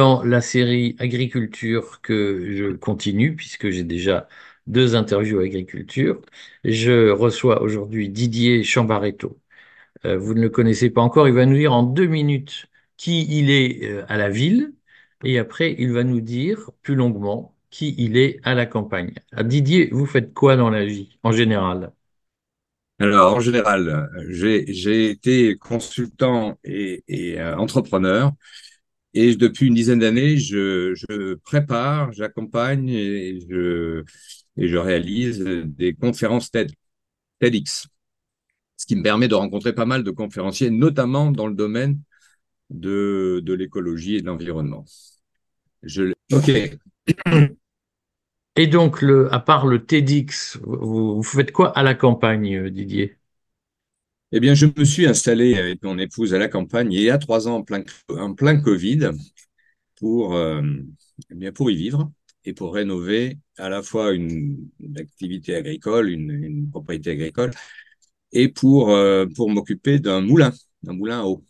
Dans la série agriculture que je continue, puisque j'ai déjà deux interviews agriculture, je reçois aujourd'hui Didier Chambaretto. Euh, vous ne le connaissez pas encore, il va nous dire en deux minutes qui il est euh, à la ville, et après il va nous dire plus longuement qui il est à la campagne. Ah, Didier, vous faites quoi dans la vie en général? Alors, en général, j'ai été consultant et, euh, entrepreneur. Et depuis une dizaine d'années, je, je, prépare, j'accompagne et je, et je réalise des conférences TED, TEDx, ce qui me permet de rencontrer pas mal de conférenciers, notamment dans le domaine de, de l'écologie et de l'environnement. Je... Ok. Et donc, le, à part le TEDx, vous, vous faites quoi à la campagne, Didier? Eh bien, je me suis installé avec mon épouse à la campagne il y a trois ans en plein, en plein Covid pour, euh, eh bien, pour y vivre et pour rénover à la fois une, activité agricole, une, une, propriété agricole, et pour, euh, pour m'occuper d'un moulin, d'un moulin à eau.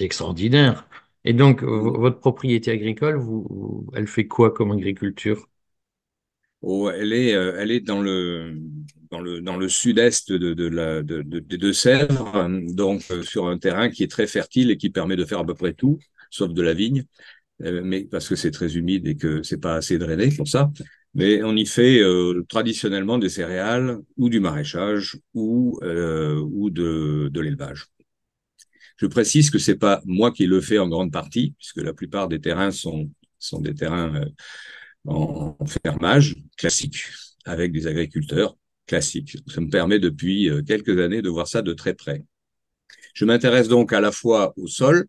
Extraordinaire. Et donc, votre propriété agricole, vous, elle fait quoi comme agriculture? Oh, elle est, euh, elle est dans le, dans le, sud-est de, de, de, de, des Deux-Sèvres, donc euh, sur un terrain qui est très fertile et qui permet de faire à peu près tout, sauf de la vigne, euh, mais parce que c'est très humide et que c'est pas assez drainé pour ça. Mais on y fait euh, traditionnellement des céréales ou du maraîchage ou, ou de, de l'élevage. Je précise que c'est pas moi qui le fais en grande partie, puisque la plupart des terrains sont, sont des terrains en fermage classique avec des agriculteurs classiques. Ça me permet depuis euh, quelques années de voir ça de très près. Je m'intéresse donc à la fois au sol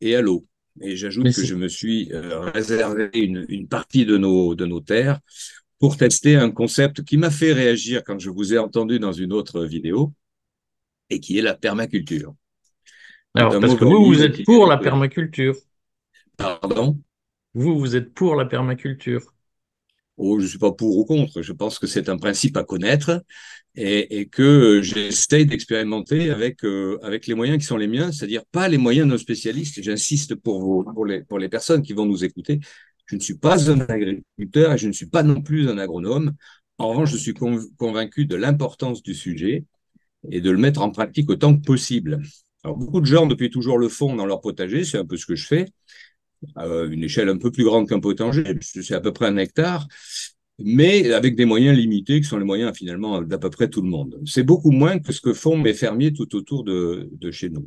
et à l'eau. Et j'ajoute que je me suis euh, réservé une, une, partie de nos, de nos terres pour tester un concept qui m'a fait réagir quand je vous ai entendu dans une autre vidéo et qui est la permaculture. Alors, parce que vous, vous êtes pour la permaculture. Pardon? Vous, vous êtes pour la permaculture Oh, je suis pas pour ou contre. Je pense que c'est un principe à connaître et, que j'essaye d'expérimenter avec, euh, avec les moyens qui sont les miens, c'est-à-dire pas les moyens de nos spécialistes. J'insiste pour, pour, les, pour les personnes qui vont nous écouter. Je ne suis pas un agriculteur et je ne suis pas non plus un agronome. En revanche, je suis convaincu de l'importance du sujet et de le mettre en pratique autant que possible. Alors, beaucoup de gens, depuis toujours, le font dans leur potager. C'est un peu ce que je fais à une échelle un peu plus grande qu'un potager, c'est à peu près un hectare, mais avec des moyens limités qui sont les moyens finalement d'à peu près tout le monde. C'est beaucoup moins que ce que font mes fermiers tout autour de, chez nous.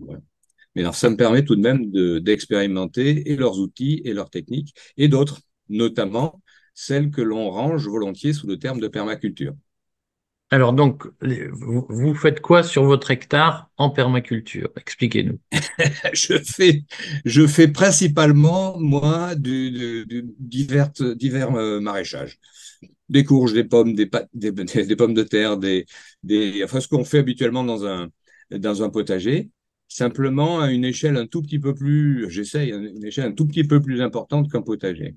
Mais alors, ça me permet tout de même d'expérimenter et leurs outils et leurs techniques et d'autres, notamment celles que l'on range volontiers sous le terme de permaculture. Alors donc, vous faites quoi sur votre hectare en permaculture? Expliquez-nous. je fais, principalement moi du, divers, euh, maraîchages, des courges, des pommes, des, pommes de terre, des, enfin ce qu'on fait habituellement dans un dans un potager, simplement à une échelle un tout petit peu plus, j'essaye, une échelle un tout petit peu plus importante qu'un potager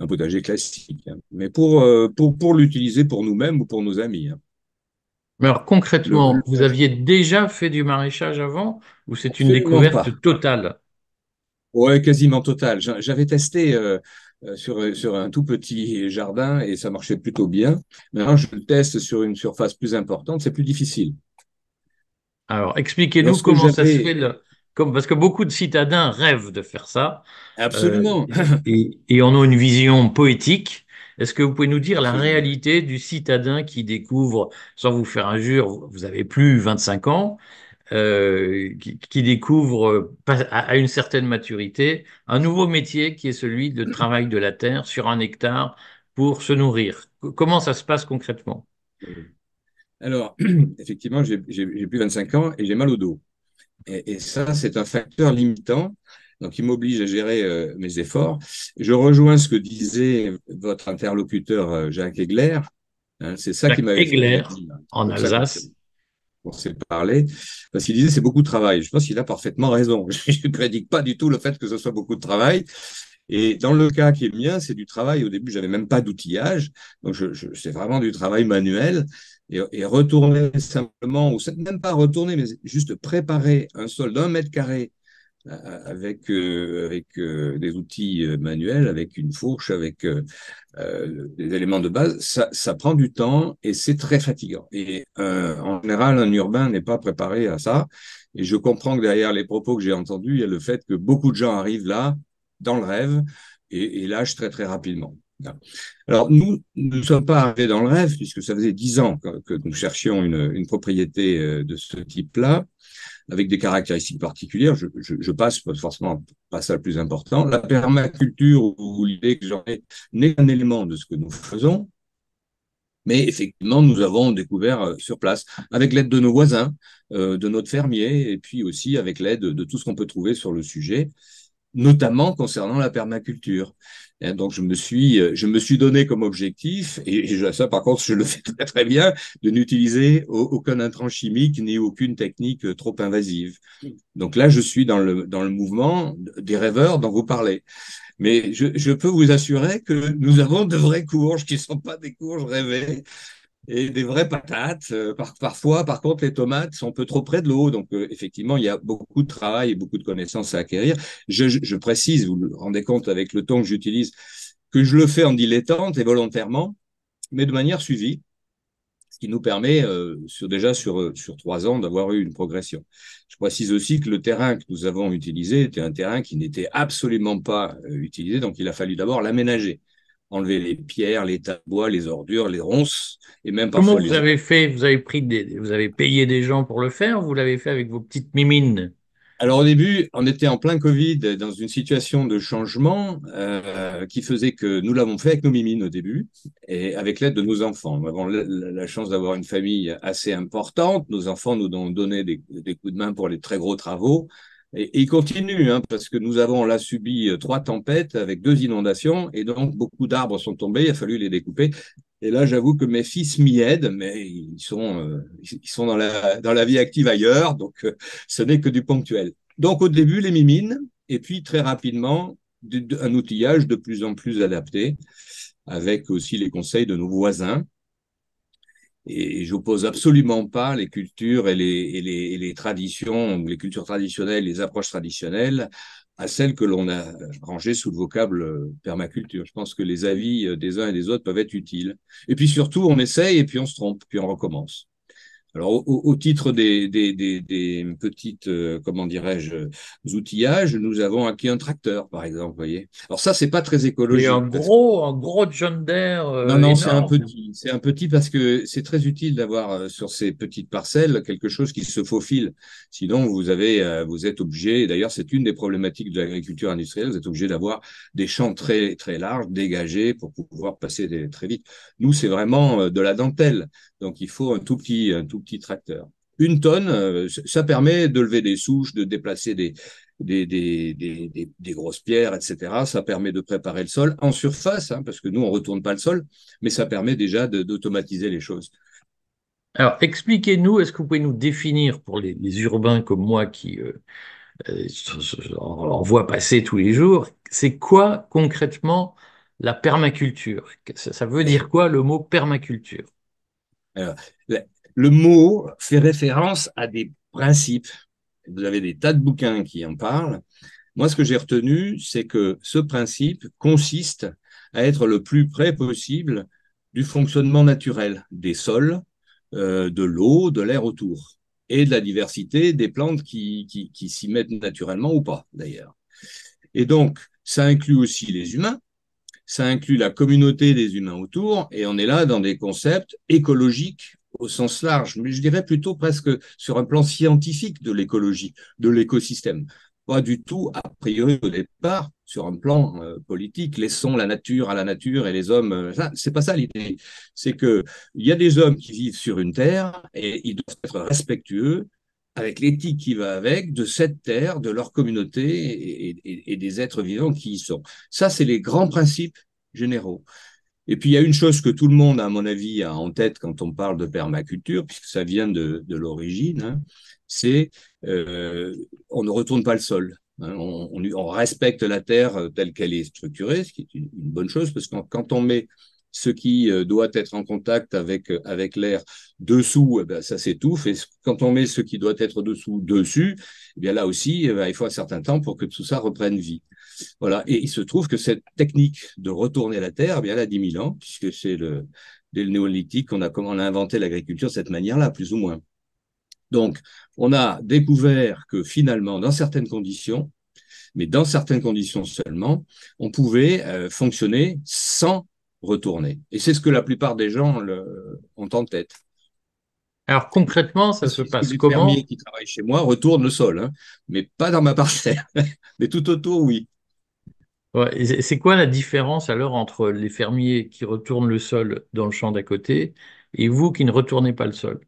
un potager classique, hein. mais pour, euh, pour, pour l'utiliser pour nous-mêmes ou pour nos amis. Hein. Mais alors concrètement, vous aviez déjà fait du maraîchage avant ou c'est une découverte totale? Oui, quasiment totale. J'avais testé euh, euh, sur, sur un tout petit jardin et ça marchait plutôt bien. Maintenant, je le teste sur une surface plus importante, c'est plus difficile. Alors, expliquez-nous comment ça se fait. Le parce que beaucoup de citadins rêvent de faire ça. Absolument. Euh, et, et en ont une vision poétique. Est-ce que vous pouvez nous dire la réalité du citadin qui découvre, sans vous faire injure, vous avez plus 25 ans, euh, qui, qui, découvre à une certaine maturité un nouveau métier qui est celui de travail de la terre sur un hectare pour se nourrir. Comment ça se passe concrètement? Alors, effectivement, j'ai plus 25 ans et j'ai mal au dos. Et, ça, c'est un facteur limitant. Donc, il m'oblige à gérer euh, mes efforts. Je rejoins ce que disait votre interlocuteur euh, Jacques Egler. Hein, c'est ça qui m'avait fait. en Alsace. On s'est parlé, parce qu'il disait c'est beaucoup de travail. Je pense qu'il a parfaitement raison. Je ne prédique pas du tout le fait que ce soit beaucoup de travail. Et dans le cas qui est le mien, c'est du travail. Au début, j'avais même pas d'outillage, donc je, je, c'est vraiment du travail manuel et, retourner simplement, ou même pas retourner, mais juste préparer un sol d'un mètre carré avec, avec des outils manuels, avec une fourche, avec des éléments de base, ça, prend du temps et c'est très fatigant. Et en général, un urbain n'est pas préparé à ça. Et je comprends que derrière les propos que j'ai entendus, il y a le fait que beaucoup de gens arrivent là, dans le rêve, et lâchent très très rapidement. Alors, nous ne sommes pas arrivés dans le rêve, puisque ça faisait dix ans que, nous cherchions une, une propriété euh, de ce type-là, avec des caractéristiques particulières. Je, je, je, passe forcément pas ça le plus important. La permaculture, ou l'idée que j'en ai, n'est qu'un élément de ce que nous faisons. Mais effectivement, nous avons découvert euh, sur place, avec l'aide de nos voisins, euh, de notre fermier, et puis aussi avec l'aide de tout ce qu'on peut trouver sur le sujet, notamment concernant la permaculture. Et donc je me suis, euh, je me suis donné comme objectif, et, ça par contre je le fais très très bien, de n'utiliser aucun intrant chimique ni aucune technique euh, trop invasive. Donc là je suis dans le dans le mouvement des rêveurs dont vous parlez. Mais je, je peux vous assurer que nous avons de vraies courges qui sont pas des courges rêvées, et des vraies patates. Euh, parfois, par contre, les tomates sont un peu trop près de l'eau. Donc, euh, effectivement, il y a beaucoup de travail et beaucoup de connaissances à acquérir. Je, je, précise, vous vous rendez compte avec le ton que j'utilise, que je le fais en dilettante et volontairement, mais de manière suivie, ce qui nous permet euh, sur, déjà sur, sur trois ans d'avoir eu une progression. Je précise aussi que le terrain que nous avons utilisé était un terrain qui n'était absolument pas utilisé, donc il a fallu d'abord l'aménager enlever les pierres, les tas de bois, les ordures, les ronces, et même parfois. Comment vous avez fait Vous avez pris des, vous avez payé des gens pour le faire Vous l'avez fait avec vos petites mimines? Alors au début, on était en plein Covid, dans une situation de changement euh, qui faisait que nous l'avons fait avec nos mimines au début et avec l'aide de nos enfants. Nous avons la, chance d'avoir une famille assez importante. Nos enfants nous ont donné des, des coups de main pour les très gros travaux. Et, il continue, hein, parce que nous avons là subi euh, trois tempêtes avec deux inondations, et donc beaucoup d'arbres sont tombés, il a fallu les découper. Et là, j'avoue que mes fils m'y aident, mais ils sont, euh, ils sont dans la, dans la vie active ailleurs, donc euh, ce n'est que du ponctuel. Donc au début, les mimines, et puis très rapidement, un outillage de plus en plus adapté, avec aussi les conseils de nos voisins. Et j'oppose absolument pas les cultures et les, et les, traditions, les cultures traditionnelles, les approches traditionnelles à celles que l'on a rangées sous le vocable euh, permaculture. Je pense que les avis euh, des uns et des autres peuvent être utiles. Et puis surtout, on essaye et puis on se trompe, puis on recommence. Alors, au, titre des, des, des, des petites, euh, comment dirais-je, outillages, nous avons acquis un tracteur, par exemple, voyez. Alors ça, c'est pas très écologique. Et un gros, un gros John Deere. Euh, non, non, c'est un petit. C'est un petit parce que c'est très utile d'avoir euh, sur ces petites parcelles quelque chose qui se faufile. Sinon, vous avez, vous êtes obligé. D'ailleurs, c'est une des problématiques de l'agriculture industrielle. Vous êtes obligé d'avoir des champs très très larges, dégagés pour pouvoir passer très vite. Nous, c'est vraiment de la dentelle. Donc, il faut un tout petit, tracteur. Une tonne, euh, ça permet de lever des souches, de déplacer des, grosses pierres, etc. Ça permet de préparer le sol en surface, hein, parce que nous, on retourne pas le sol, mais ça permet déjà d'automatiser les choses. Alors, expliquez-nous, est-ce que vous pouvez nous définir pour les, urbains comme moi qui euh, euh en voit passer tous les jours, c'est quoi concrètement la permaculture? Ça veut dire quoi le mot permaculture? Le mot fait référence à des principes. Vous avez des tas de bouquins qui en parlent. Moi, ce que j'ai retenu, c'est que ce principe consiste à être le plus près possible du fonctionnement naturel des sols, euh, de l'eau, de l'air autour, et de la diversité des plantes qui, s'y mettent naturellement ou pas, d'ailleurs. Et donc, ça inclut aussi les humains, ça inclut la communauté des humains autour, et on est là dans des concepts écologiques au sens large, mais je dirais plutôt presque sur un plan scientifique de l'écologie, de l'écosystème. Pas du tout, a priori au départ, sur un plan euh, politique, laissons la nature à la nature et les hommes. Euh, c'est pas ça l'idée. C'est que il y a des hommes qui vivent sur une terre et ils doivent être respectueux avec l'éthique qui va avec, de cette terre, de leur communauté et, des êtres vivants qui y sont. Ça, c'est les grands principes généraux. Et puis, il y a une chose que tout le monde, à mon avis, a en tête quand on parle de permaculture, puisque ça vient de, l'origine, hein, c'est euh, on ne retourne pas le sol. Hein. on, respecte la terre telle qu'elle est structurée, ce qui est une, bonne chose, parce que quand on met Ce qui euh, doit être en contact avec, euh, avec l'air dessous, eh ben, ça s'étouffe. Et quand on met ce qui doit être dessous dessus, eh bien là aussi, eh ben, il faut un certain temps pour que tout ça reprenne vie. Voilà. Et il se trouve que cette technique de retourner la terre, eh bien, elle a 10 000 ans, puisque c'est le, dès le néolithique qu'on a, on a inventé l'agriculture de cette manière-là, plus ou moins. Donc, on a découvert que finalement, dans certaines conditions, mais dans certaines conditions seulement, on pouvait euh, fonctionner sans retourner. Et c'est ce que la plupart des gens le, ont en tête. Alors concrètement, ça se passe les comment Les qui travaillent chez moi retournent le sol, hein, mais pas dans ma parcelle. mais tout autour, oui. c'est quoi la différence alors entre les fermiers qui retournent le sol dans le champ d'à côté et vous qui ne retournez pas le sol?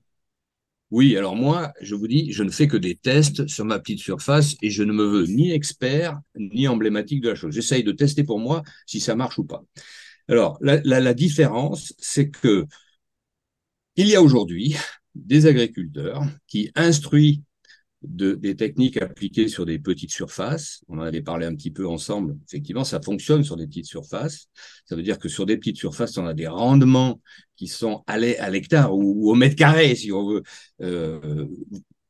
Oui, alors moi, je vous dis, je ne fais que des tests sur ma petite surface et je ne me veux ni expert ni emblématique de la chose. J'essaye de tester pour moi si ça marche ou pas. Alors, la, différence, c'est que il y a aujourd'hui des agriculteurs qui instruisent de, des techniques appliquées sur des petites surfaces. On en avait parlé un petit peu ensemble. Effectivement, ça fonctionne sur des petites surfaces. Ça veut dire que sur des petites surfaces, on a des rendements qui sont à l'hectare ou, au mètre carré, si on veut, euh,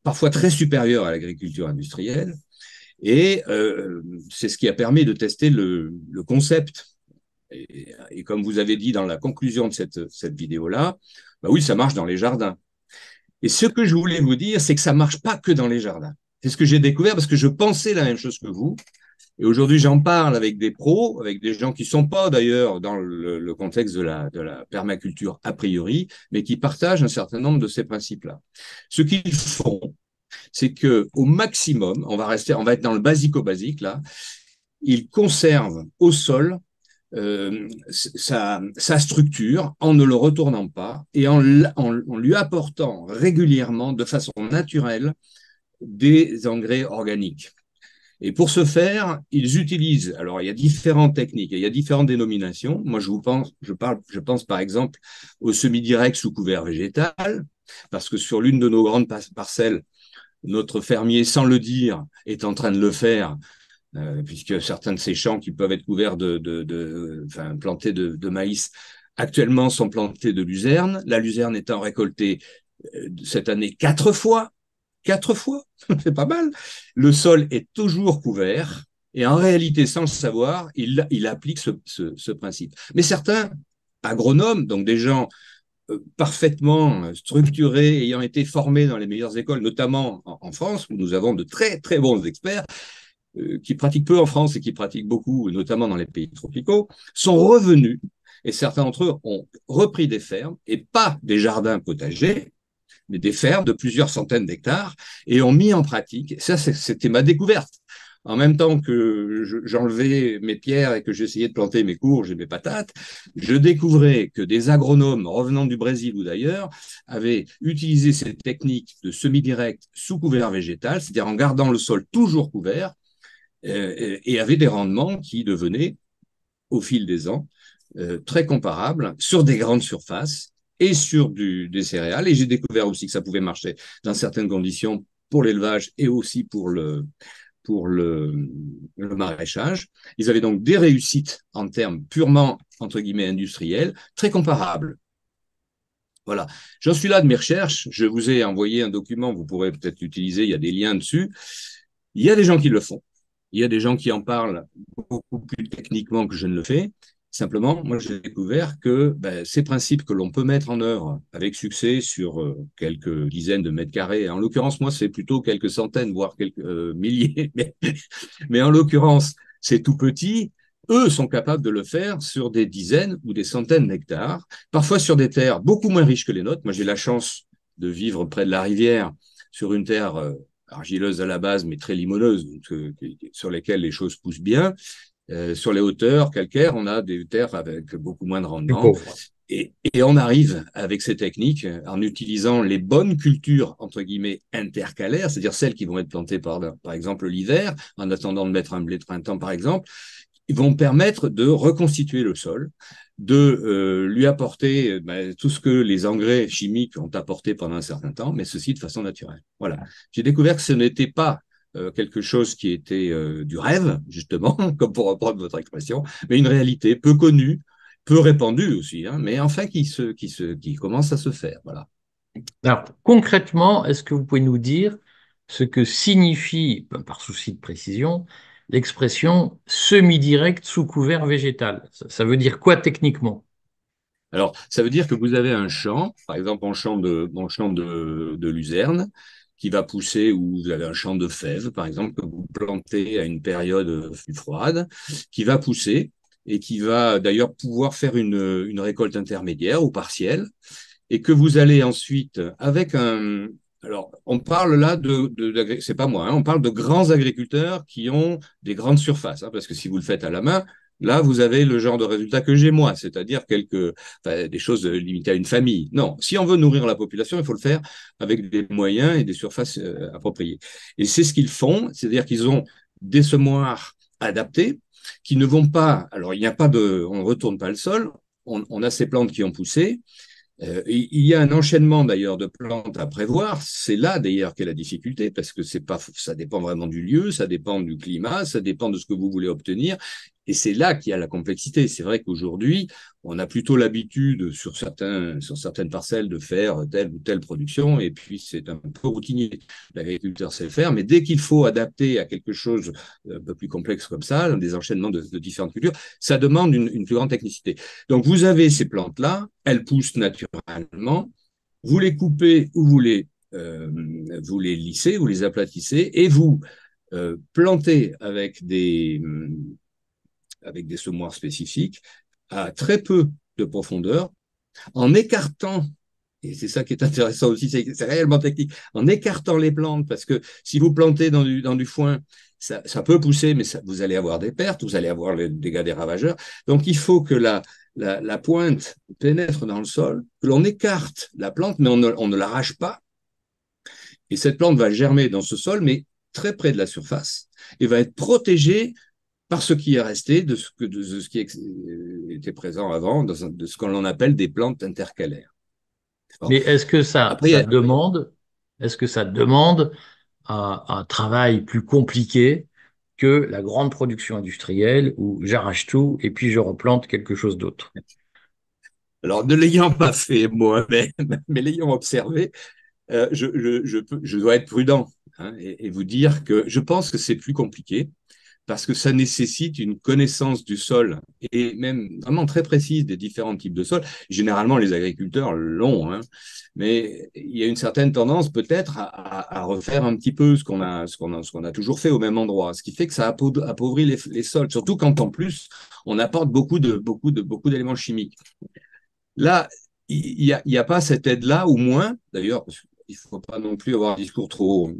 parfois très supérieurs à l'agriculture industrielle. Et euh, c'est ce qui a permis de tester le concept. Et, comme vous avez dit dans la conclusion de cette, cette vidéo-là, bah oui, ça marche dans les jardins. Et ce que je voulais vous dire, c'est que ça marche pas que dans les jardins. C'est ce que j'ai découvert parce que je pensais la même chose que vous. Et aujourd'hui, j'en parle avec des pros, avec des gens qui sont pas d'ailleurs dans le, contexte de la, de la permaculture a priori, mais qui partagent un certain nombre de ces principes-là. Ce qu'ils font, c'est que au maximum, on va rester, on va être dans le basico-basique là, ils conservent au sol euh, sa, structure en ne le retournant pas et en, lui apportant régulièrement, de façon naturelle, des engrais organiques. Et pour ce faire, ils utilisent, alors il y a différentes techniques, il y a différentes dénominations. Moi, je vous pense, je parle, je pense par exemple au semi-direct sous couvert végétal, parce que sur l'une de nos grandes parcelles, notre fermier, sans le dire, est en train de le faire euh, puisque certains de ces champs qui peuvent être couverts de, de, de enfin, plantés de, de, maïs actuellement sont plantés de luzerne. La luzerne étant récoltée euh, cette année quatre fois, quatre fois, c'est pas mal. Le sol est toujours couvert. Et en réalité, sans le savoir, il, il applique ce, ce, ce principe. Mais certains agronomes, donc des gens euh, parfaitement structurés, ayant été formés dans les meilleures écoles, notamment en, France, où nous avons de très très bons experts, qui pratiquent peu en France et qui pratiquent beaucoup, notamment dans les pays tropicaux, sont revenus et certains d'entre eux ont repris des fermes et pas des jardins potagers, mais des fermes de plusieurs centaines d'hectares et ont mis en pratique. Ça, c'était ma découverte. En même temps que j'enlevais mes pierres et que j'essayais de planter mes courges et mes patates, je découvrais que des agronomes revenant du Brésil ou d'ailleurs avaient utilisé ces techniques de semi-direct sous couvert végétal, c'est-à-dire en gardant le sol toujours couvert, euh, et avait des rendements qui devenaient, au fil des ans, euh, très comparables sur des grandes surfaces et sur du, des céréales. Et j'ai découvert aussi que ça pouvait marcher dans certaines conditions pour l'élevage et aussi pour le, pour le, le, maraîchage. Ils avaient donc des réussites en termes purement, entre guillemets, industriels, très comparables. Voilà. J'en suis là de mes recherches. Je vous ai envoyé un document, vous pourrez peut-être l'utiliser, il y a des liens dessus. Il y a des gens qui le font. Il y a des gens qui en parlent beaucoup plus techniquement que je ne le fais. Simplement, moi, j'ai découvert que ben, ces principes que l'on peut mettre en œuvre avec succès sur euh, quelques dizaines de mètres carrés, en l'occurrence, moi, c'est plutôt quelques centaines, voire quelques euh, milliers, mais, mais en l'occurrence, c'est tout petit. Eux sont capables de le faire sur des dizaines ou des centaines d'hectares, parfois sur des terres beaucoup moins riches que les nôtres. Moi, j'ai la chance de vivre près de la rivière, sur une terre euh, argileuse à la base, mais très limoneuse, euh, sur lesquelles les choses poussent bien. Euh, sur les hauteurs calcaires, on a des terres avec beaucoup moins de rendement. Et, et, on arrive avec ces techniques en utilisant les bonnes cultures entre guillemets intercalaires, c'est-à-dire celles qui vont être plantées par, par exemple l'hiver, en attendant de mettre un blé de printemps par exemple, vont permettre de reconstituer le sol, de euh, lui apporter ben, tout ce que les engrais chimiques ont apporté pendant un certain temps, mais ceci de façon naturelle. Voilà. J'ai découvert que ce n'était pas euh, quelque chose qui était euh, du rêve, justement, comme pour reprendre votre expression, mais une réalité peu connue, peu répandu aussi, hein, mais enfin qui, se, qui, se, qui commence à se faire. Voilà. Alors, concrètement, est-ce que vous pouvez nous dire ce que signifie, ben, par souci de précision, l'expression semi-direct sous couvert végétal. Ça, veut dire quoi techniquement? Alors, ça veut dire que vous avez un champ, par exemple un champ de, champ de luzerne, qui va pousser, ou vous avez un champ de fèves, par exemple, que vous plantez à une période plus froide, qui va pousser et qui va d'ailleurs pouvoir faire une, une récolte intermédiaire ou partielle, et que vous allez ensuite, avec un, alors, on parle là de, de, c'est pas moi, hein, on parle de grands agriculteurs qui ont des grandes surfaces, hein, parce que si vous le faites à la main, Là, vous avez le genre de résultat que j'ai moi, c'est-à-dire quelques des choses limitées à une famille. Non, si on veut nourrir la population, il faut le faire avec des moyens et des surfaces euh, appropriées. Et c'est ce qu'ils font, c'est-à-dire qu'ils ont des semoirs adaptés qui ne vont pas. Alors, il n'y a pas de, on ne retourne pas le sol. On, on a ces plantes qui ont poussé. Euh, il y a un enchaînement d'ailleurs de plantes à prévoir. C'est là d'ailleurs qu'est la difficulté parce que c'est pas, ça dépend vraiment du lieu, ça dépend du climat, ça dépend de ce que vous voulez obtenir. Et c'est là qu'il y a la complexité. C'est vrai qu'aujourd'hui, on a plutôt l'habitude sur, certaines parcelles de faire telle ou telle production, et puis c'est un peu routinier. L'agriculteur sait le faire, mais dès qu'il faut adapter à quelque chose un peu plus complexe comme ça, des enchaînements de, différentes cultures, ça demande une, une plus grande technicité. Donc vous avez ces plantes-là, elles poussent naturellement, vous les coupez ou vous les, euh, vous les lissez, vous les aplatissez, et vous euh, plantez avec des avec des semoirs spécifiques, à très peu de profondeur, en écartant, et c'est ça qui est intéressant aussi, c'est réellement technique, en écartant les plantes, parce que si vous plantez dans du, foin, ça, peut pousser, mais vous allez avoir des pertes, vous allez avoir les dégâts des ravageurs. Donc il faut que la, pointe pénètre dans le sol, que l'on écarte la plante, mais on ne l'arrache pas. Et cette plante va germer dans ce sol, mais très près de la surface, et va être protégée par ce qui est resté de ce, que, de ce qui était présent avant, de ce qu'on appelle des plantes intercalaires. Mais est-ce que ça, demande, est-ce que ça demande un, un, travail plus compliqué que la grande production industrielle où j'arrache tout et puis je replante quelque chose d'autre? Alors, ne l'ayant pas fait moi-même, mais l'ayant observé, euh, je, je, je, je, dois être prudent hein, et, et, vous dire que je pense que c'est plus compliqué parce que ça nécessite une connaissance du sol et même vraiment très précise des différents types de sols. Généralement, les agriculteurs l'ont, hein, mais il y a une certaine tendance peut-être à, refaire un petit peu ce qu'on a, ce a, qu'on a toujours fait au même endroit, ce qui fait que ça appauvrit les, sols, surtout quand en plus on apporte beaucoup de beaucoup de beaucoup d'éléments chimiques. Là, il n'y a pas cette aide-là, ou moins, d'ailleurs, il ne faut pas non plus avoir un discours trop,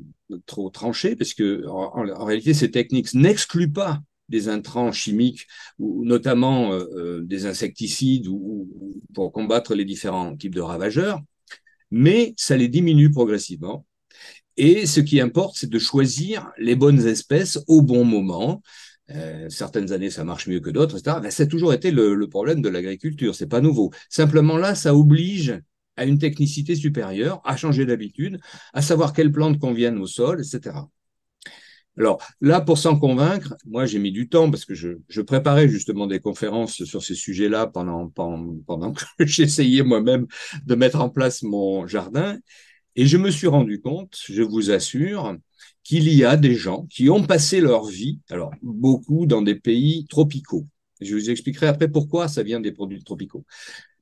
trop tranché, parce que en, réalité, ces techniques n'excluent pas des intrants chimiques, ou notamment euh, euh, des insecticides ou, pour combattre les différents types de ravageurs, mais ça les diminue progressivement. Et ce qui importe, c'est de choisir les bonnes espèces au bon moment. Euh, certaines années, ça marche mieux que d'autres, etc. Ben, ça a toujours été le, le problème de l'agriculture. C'est pas nouveau. Simplement là, ça oblige à une technicité supérieure, à changer d'habitude, à savoir quelles plantes conviennent au sol, etc. Alors là, pour s'en convaincre, moi j'ai mis du temps parce que je, préparais justement des conférences sur ces sujets-là pendant, pendant, pendant que j'essayais moi-même de mettre en place mon jardin. Et je me suis rendu compte, je vous assure, qu'il y a des gens qui ont passé leur vie, alors beaucoup dans des pays tropicaux. Je vous expliquerai après pourquoi ça vient des produits tropicaux.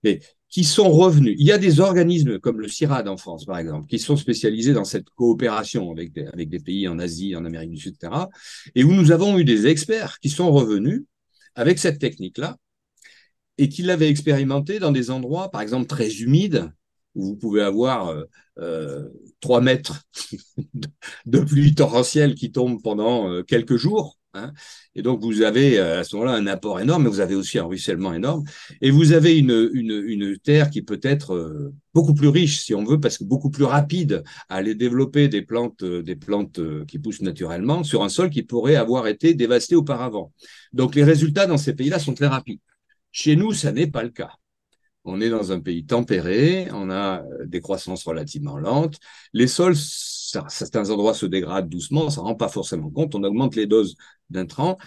Mais qui sont revenus. Il y a des organismes comme le CIRAD en France, par exemple, qui sont spécialisés dans cette coopération avec des, avec des pays en Asie, en Amérique du Sud, etc. Et où nous avons eu des experts qui sont revenus avec cette technique-là et qui l'avaient expérimenté dans des endroits, par exemple, très humides, où vous pouvez avoir euh, euh, 3 mètres de pluie torrentielle qui tombe pendant euh, quelques jours Hein. et donc, vous avez euh, à ce moment-là un apport énorme, mais vous avez aussi un ruissellement énorme. Et vous avez une, une, terre qui peut être euh, beaucoup plus riche, si on veut, parce que beaucoup plus rapide à aller développer des plantes, euh, des plantes qui poussent naturellement sur un sol qui pourrait avoir été dévasté auparavant. Donc, les résultats dans ces pays-là sont très rapides. Chez nous, ça n'est pas le cas. On est dans un pays tempéré, on a des croissances relativement lentes. Les sols, certains endroits se dégradent doucement, on s'en rend pas forcément compte. On augmente les doses d'intrants,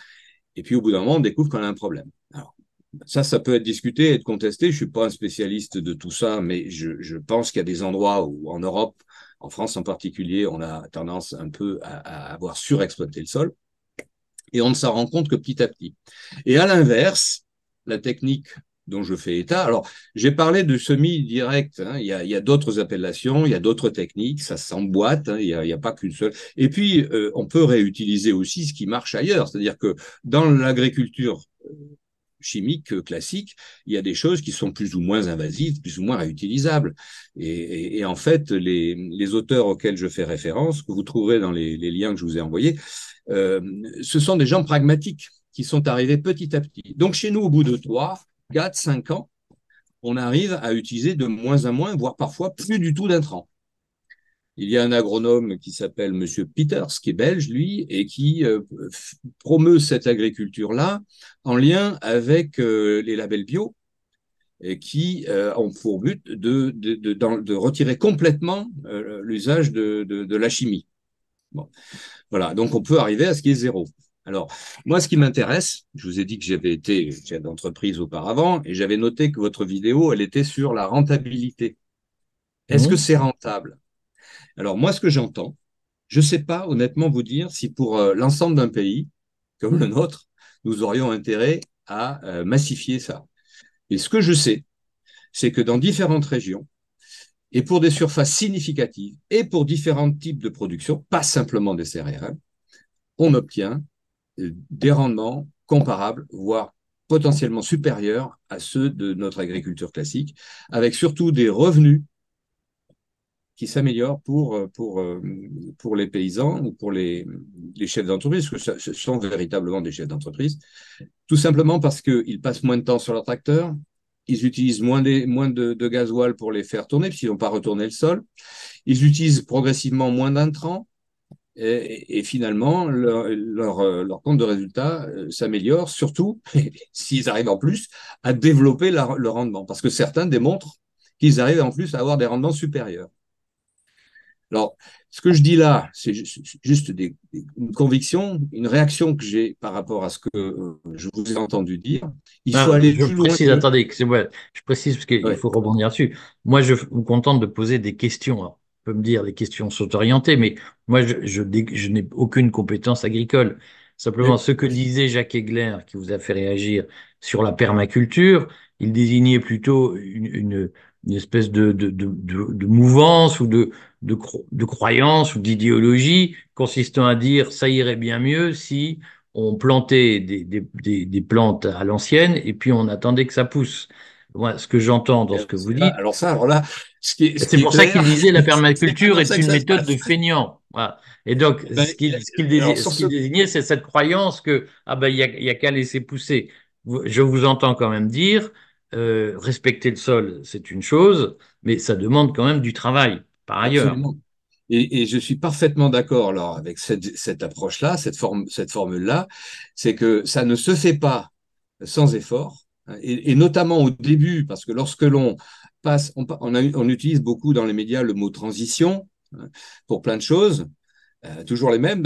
et puis au bout d'un moment, on découvre qu'on a un problème. Alors, Ça, ça peut être discuté, être contesté. Je suis pas un spécialiste de tout ça, mais je, je pense qu'il y a des endroits où, en Europe, en France en particulier, on a tendance un peu à, à avoir surexploité le sol. Et on ne s'en rend compte que petit à petit. Et à l'inverse, la technique dont je fais état. Alors, j'ai parlé de semi-direct. Hein. Il y a, a d'autres appellations, il y a d'autres techniques, ça s'emboîte. Hein. Il n'y a, pas qu'une seule. Et puis, euh, on peut réutiliser aussi ce qui marche ailleurs. C'est-à-dire que dans l'agriculture euh, chimique euh, classique, il y a des choses qui sont plus ou moins invasives, plus ou moins réutilisables. Et, en fait, les, auteurs auxquels je fais référence, que vous trouverez dans les, liens que je vous ai envoyés, ce sont des gens pragmatiques qui sont arrivés petit à petit. Donc chez nous, au bout de trois, 4, 5 ans, on arrive à utiliser de moins en moins, voire parfois plus du tout d'intrants. Il y a un agronome qui s'appelle Monsieur Peters, qui est belge, lui, et qui euh, promeut cette agriculture-là en lien avec euh, les labels bio, qui euh, ont pour but de, retirer complètement l'usage de, la chimie. Voilà, donc on peut arriver à ce qui est zéro. Alors, moi, ce qui m'intéresse, je vous ai dit que j'avais été chef d'entreprise auparavant et j'avais noté que votre vidéo, elle était sur la rentabilité. Est-ce que mmh. c'est rentable? Alors, moi, ce que j'entends, je ne sais pas honnêtement vous dire si pour euh, l'ensemble d'un pays comme le nôtre, nous aurions intérêt à euh, massifier ça. Et ce que je sais, c'est que dans différentes régions, et pour des surfaces significatives, et pour différents types de production, pas simplement des céréales, on obtient des rendements comparables, voire potentiellement supérieurs à ceux de notre agriculture classique, avec surtout des revenus qui s'améliorent pour, pour, pour les paysans ou pour les, chefs d'entreprise, parce que ce sont véritablement des chefs d'entreprise, tout simplement parce qu'ils passent moins de temps sur leur tracteur, ils utilisent moins, moins de, de gasoil pour les faire tourner, puisqu'ils n'ont pas retourné le sol, ils utilisent progressivement moins d'intrants, et, et, finalement, leur, leur, euh, leur, compte de résultat euh, s'améliore, surtout s'ils arrivent en plus à développer la, le rendement, parce que certains démontrent qu'ils arrivent en plus à avoir des rendements supérieurs. Alors, ce que je dis là, c'est juste des, une conviction, une réaction que j'ai par rapport à ce que euh, je vous ai entendu dire. Il faut aller je plus précise, loin. Attendez, je précise parce qu'il ouais. faut rebondir dessus. Moi, je me contente de poser des questions peut me dire les questions sont orientées, mais moi, je, n'ai aucune compétence agricole. Simplement, ce que disait Jacques Egler, qui vous a fait réagir sur la permaculture, il désignait plutôt une, espèce de, mouvance ou de, croyance ou d'idéologie consistant à dire ça irait bien mieux si on plantait des plantes à l'ancienne et puis on attendait que ça pousse. Moi, ce que j'entends dans ce que vous dites. Alors ça, alors là, c'est pour ça qu'il disait la permaculture est, une méthode de feignant. Voilà. Et donc, ben, ce qu'il qu qu désignait, c'est cette croyance que ah ben il y a, y a qu'à laisser pousser. Je vous entends quand même dire euh, respecter le sol, c'est une chose, mais ça demande quand même du travail par ailleurs. Absolument. Et, et, je suis parfaitement d'accord alors avec cette, cette approche-là, cette forme, cette formule-là, c'est que ça ne se fait pas sans effort et, notamment au début, parce que lorsque l'on passe, on, utilise beaucoup dans les médias le mot transition hein, pour plein de choses, euh, toujours les mêmes.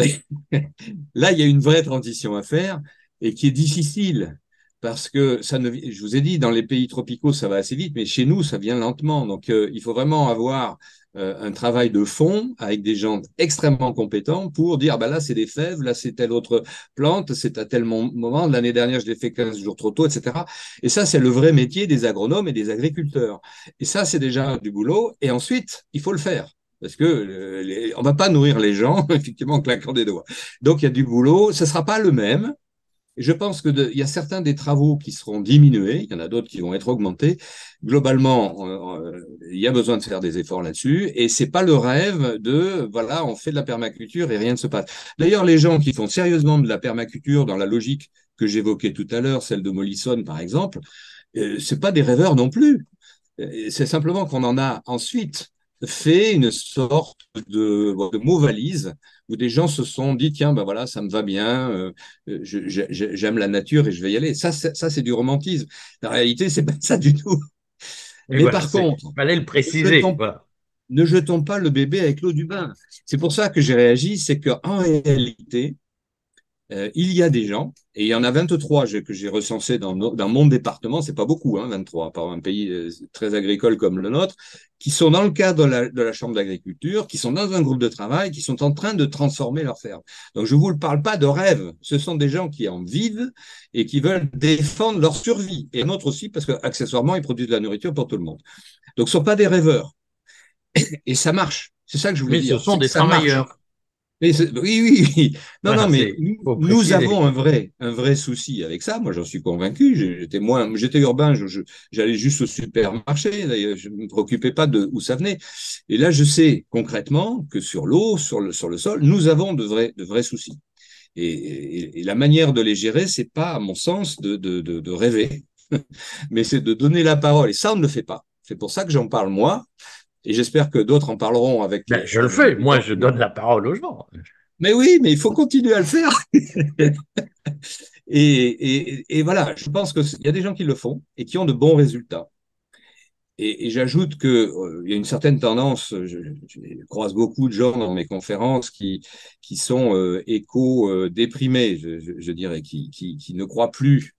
Là, il y a une vraie transition à faire et qui est difficile parce que ça ne, je vous ai dit, dans les pays tropicaux, ça va assez vite, mais chez nous, ça vient lentement. Donc, euh, il faut vraiment avoir un travail de fond avec des gens extrêmement compétents pour dire bah là c'est des fèves, là c'est telle autre plante, c'est à tel moment, l'année dernière je l'ai fait 15 jours trop tôt, etc. Et ça c'est le vrai métier des agronomes et des agriculteurs. Et ça c'est déjà du boulot. Et ensuite il faut le faire. Parce que euh, on va pas nourrir les gens effectivement en claquant des doigts. Donc il y a du boulot. Ce sera pas le même, je pense qu'il y a certains des travaux qui seront diminués, il y en a d'autres qui vont être augmentés. Globalement, euh, il y a besoin de faire des efforts là-dessus, et c'est pas le rêve de voilà, on fait de la permaculture et rien ne se passe. D'ailleurs, les gens qui font sérieusement de la permaculture dans la logique que j'évoquais tout à l'heure, celle de Mollison par exemple, euh, c'est pas des rêveurs non plus. Euh, c'est simplement qu'on en a ensuite fait une sorte de, de mot valise où des gens se sont dit tiens ben voilà ça me va bien euh, j'aime la nature et je vais y aller. Ça ça c'est du romantisme. La réalité c'est pas ça du tout. Mais, mais voilà, par contre fallait le préciser ne jetons, voilà. ne jetons pas le bébé avec l'eau du bain. C'est pour ça que j'ai réagi c'est que en réalité euh, il y a des gens, et il y en a 23 que j'ai recensés dans, dans, mon département, c'est pas beaucoup, hein, 23, par un pays euh, très agricole comme le nôtre, qui sont dans le cadre de la, de la Chambre d'agriculture, qui sont dans un groupe de travail, qui sont en train de transformer leur ferme. Donc je vous le parle pas de rêve, ce sont des gens qui en vivent et qui veulent défendre leur survie, et notre aussi, parce qu'accessoirement, ils produisent de la nourriture pour tout le monde. Donc ce sont pas des rêveurs. Et ça marche. C'est ça que je voulais dire. Mais ce sont des travailleurs. Mais oui, oui, oui. Non, non, mais nous avons un vrai, un vrai souci avec ça. Moi, j'en suis convaincu. J'étais moins, j'étais urbain, j'allais juste au supermarché. D'ailleurs, je ne me préoccupais pas de où ça venait. Et là, je sais concrètement que sur l'eau, sur le, sur le sol, nous avons de vrais, de vrais soucis. Et, et, la manière de les gérer, c'est pas, à mon sens, de, de, de, de rêver, mais c'est de donner la parole. Et ça, on ne le fait pas. C'est pour ça que j'en parle moi, et j'espère que d'autres en parleront avec. Ben, je le fais, moi je donne la parole aux gens. Mais oui, mais il faut continuer à le faire. et, et, voilà, je pense qu'il y a des gens qui le font et qui ont de bons résultats. Et, j'ajoute qu'il euh, y a une certaine tendance, je, croise beaucoup de gens dans mes conférences qui, qui sont euh, éco-déprimés, je, dirais, qui, qui, qui, ne croient plus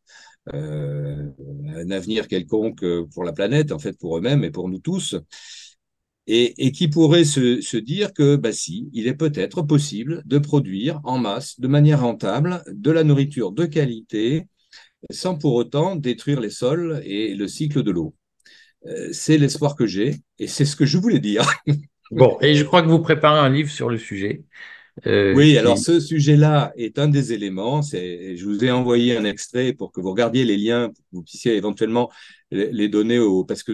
euh, à un avenir quelconque pour la planète, en fait pour eux-mêmes et pour nous tous et, et qui pourrait se, se, dire que, bah si, il est peut-être possible de produire en masse, de manière rentable, de la nourriture de qualité, sans pour autant détruire les sols et le cycle de l'eau. Euh, c'est l'espoir que j'ai et c'est ce que je voulais dire. bon, et je crois que vous préparez un livre sur le sujet. Euh, oui, alors ce sujet-là est un des éléments. Je vous ai envoyé un extrait pour que vous regardiez les liens, pour que vous puissiez éventuellement les donner au, parce que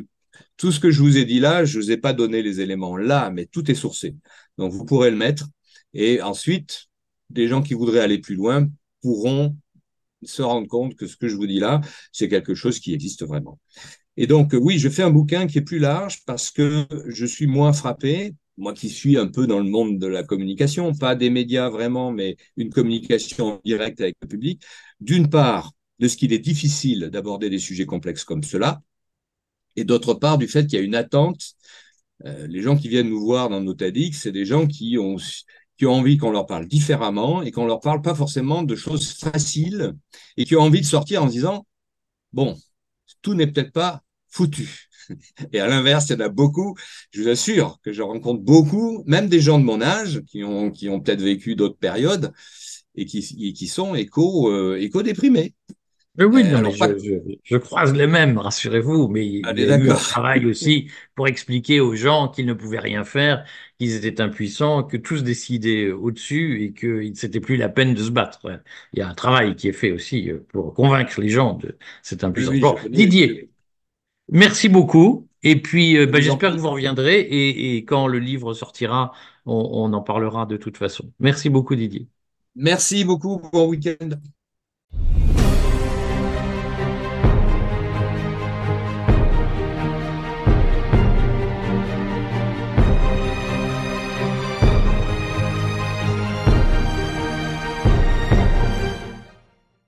tout ce que je vous ai dit là, je ne vous ai pas donné les éléments là, mais tout est sourcé. Donc, vous pourrez le mettre. Et ensuite, des gens qui voudraient aller plus loin pourront se rendre compte que ce que je vous dis là, c'est quelque chose qui existe vraiment. Et donc, oui, je fais un bouquin qui est plus large parce que je suis moins frappé, moi qui suis un peu dans le monde de la communication, pas des médias vraiment, mais une communication directe avec le public, d'une part, de ce qu'il est difficile d'aborder des sujets complexes comme cela, et d'autre part du fait qu'il y a une attente. Euh, les gens qui viennent nous voir dans nos TEDx, c'est des gens qui ont, qui ont envie qu'on leur parle différemment et qu'on leur parle pas forcément de choses faciles et qui ont envie de sortir en disant, bon, tout n'est peut-être pas foutu. Et à l'inverse, il y en a beaucoup, je vous assure que je rencontre beaucoup, même des gens de mon âge qui ont, qui ont peut-être vécu d'autres périodes et qui, qui sont euh, Oui, euh, je, croise les mêmes, rassurez-vous, mais il y a eu un travail aussi pour expliquer aux gens qu'ils ne pouvaient rien faire, qu'ils étaient impuissants, que tout se décidait au-dessus et que c'était plus la peine de se battre. Il y a un travail qui est fait aussi euh, pour convaincre les gens de cette impuissance. Didier, merci beaucoup. Et puis, euh, bah, j'espère que vous reviendrez et, et, quand le livre sortira, on, on en parlera de toute façon. Merci beaucoup, Didier. Merci beaucoup. Bon week-end.